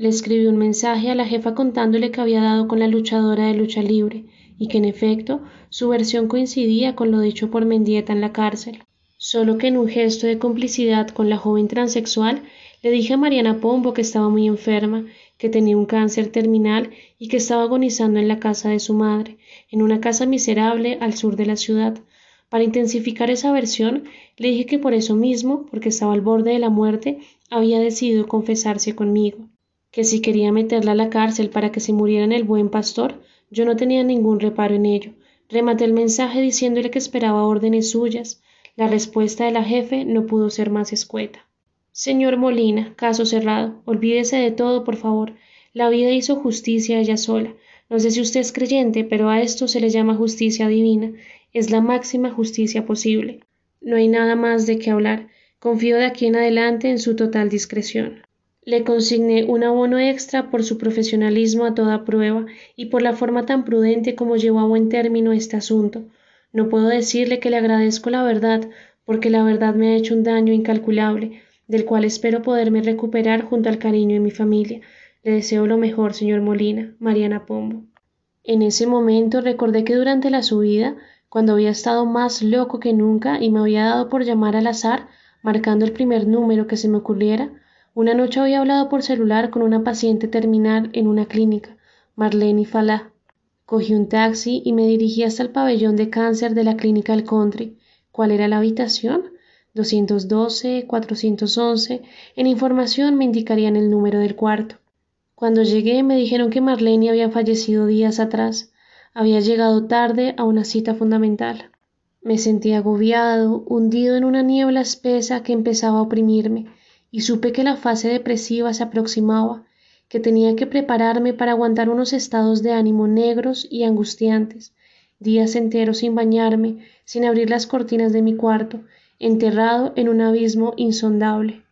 Le escribí un mensaje a la jefa contándole que había dado con la luchadora de lucha libre y que en efecto su versión coincidía con lo dicho por Mendieta en la cárcel. Solo que en un gesto de complicidad con la joven transexual le dije a Mariana Pombo que estaba muy enferma, que tenía un cáncer terminal y que estaba agonizando en la casa de su madre, en una casa miserable al sur de la ciudad. Para intensificar esa versión, le dije que por eso mismo, porque estaba al borde de la muerte, había decidido confesarse conmigo, que si quería meterla a la cárcel para que se muriera en el buen pastor, yo no tenía ningún reparo en ello. Rematé el mensaje diciéndole que esperaba órdenes suyas. La respuesta de la jefe no pudo ser más escueta. Señor Molina, caso cerrado. Olvídese de todo, por favor. La vida hizo justicia ella sola. No sé si usted es creyente, pero a esto se le llama justicia divina. Es la máxima justicia posible. No hay nada más de qué hablar. Confío de aquí en adelante en su total discreción. Le consigné un abono extra por su profesionalismo a toda prueba y por la forma tan prudente como llevó a buen término este asunto. No puedo decirle que le agradezco la verdad, porque la verdad me ha hecho un daño incalculable, del cual espero poderme recuperar junto al cariño de mi familia. Le deseo lo mejor, señor Molina. Mariana Pombo. En ese momento recordé que durante la subida, cuando había estado más loco que nunca y me había dado por llamar al azar, marcando el primer número que se me ocurriera, una noche había hablado por celular con una paciente terminal en una clínica, Marlene Falá. Cogí un taxi y me dirigí hasta el pabellón de cáncer de la clínica del country. ¿Cuál era la habitación? 212, 411. En información me indicarían el número del cuarto. Cuando llegué me dijeron que Marlene había fallecido días atrás. Había llegado tarde a una cita fundamental. Me sentí agobiado, hundido en una niebla espesa que empezaba a oprimirme, y supe que la fase depresiva se aproximaba, que tenía que prepararme para aguantar unos estados de ánimo negros y angustiantes, días enteros sin bañarme, sin abrir las cortinas de mi cuarto, enterrado en un abismo insondable.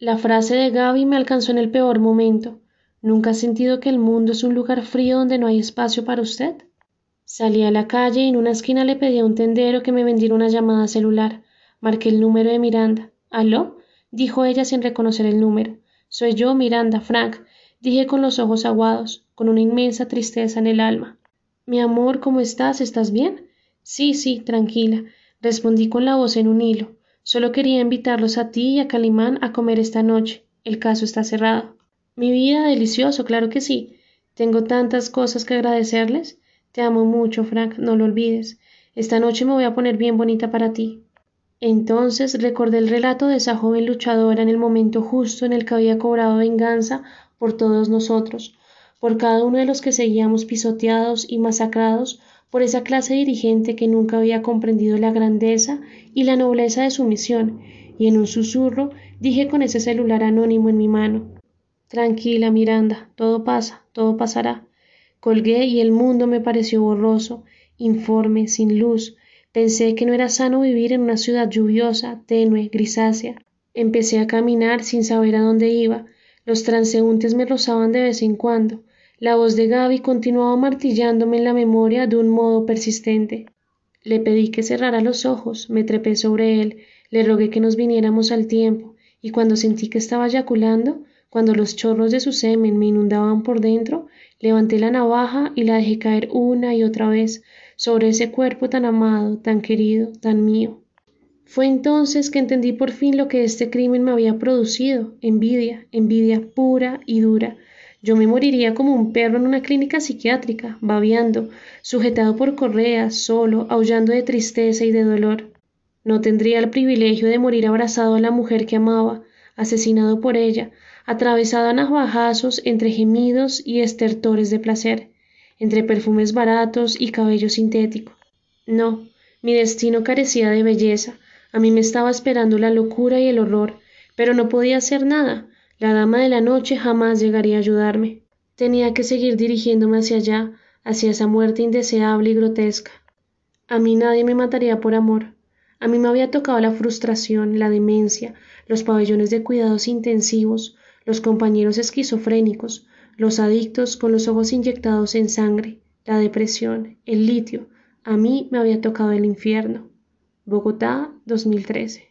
La frase de Gaby me alcanzó en el peor momento. ¿Nunca ha sentido que el mundo es un lugar frío donde no hay espacio para usted? Salí a la calle y en una esquina le pedí a un tendero que me vendiera una llamada celular. Marqué el número de Miranda. ¿Aló? Dijo ella sin reconocer el número. Soy yo, Miranda, Frank, dije con los ojos aguados, con una inmensa tristeza en el alma. Mi amor, ¿cómo estás? ¿Estás bien? Sí, sí, tranquila respondí con la voz en un hilo. Solo quería invitarlos a ti y a Calimán a comer esta noche. El caso está cerrado. Mi vida, delicioso, claro que sí. Tengo tantas cosas que agradecerles. Te amo mucho, Frank, no lo olvides. Esta noche me voy a poner bien bonita para ti. Entonces recordé el relato de esa joven luchadora en el momento justo en el que había cobrado venganza por todos nosotros, por cada uno de los que seguíamos pisoteados y masacrados por esa clase dirigente que nunca había comprendido la grandeza y la nobleza de su misión, y en un susurro dije con ese celular anónimo en mi mano Tranquila, Miranda, todo pasa, todo pasará. Colgué y el mundo me pareció borroso, informe, sin luz. Pensé que no era sano vivir en una ciudad lluviosa, tenue, grisácea. Empecé a caminar sin saber a dónde iba. Los transeúntes me rozaban de vez en cuando. La voz de Gaby continuaba martillándome en la memoria de un modo persistente. Le pedí que cerrara los ojos, me trepé sobre él, le rogué que nos viniéramos al tiempo, y cuando sentí que estaba yaculando, cuando los chorros de su semen me inundaban por dentro, levanté la navaja y la dejé caer una y otra vez sobre ese cuerpo tan amado, tan querido, tan mío. Fue entonces que entendí por fin lo que este crimen me había producido, envidia, envidia pura y dura, yo me moriría como un perro en una clínica psiquiátrica, babeando, sujetado por correas, solo, aullando de tristeza y de dolor. No tendría el privilegio de morir abrazado a la mujer que amaba, asesinado por ella, atravesado a navajazos entre gemidos y estertores de placer, entre perfumes baratos y cabello sintético. No, mi destino carecía de belleza, a mí me estaba esperando la locura y el horror, pero no podía hacer nada, la dama de la noche jamás llegaría a ayudarme. Tenía que seguir dirigiéndome hacia allá, hacia esa muerte indeseable y grotesca. A mí nadie me mataría por amor. A mí me había tocado la frustración, la demencia, los pabellones de cuidados intensivos, los compañeros esquizofrénicos, los adictos con los ojos inyectados en sangre, la depresión, el litio. A mí me había tocado el infierno. Bogotá, 2013.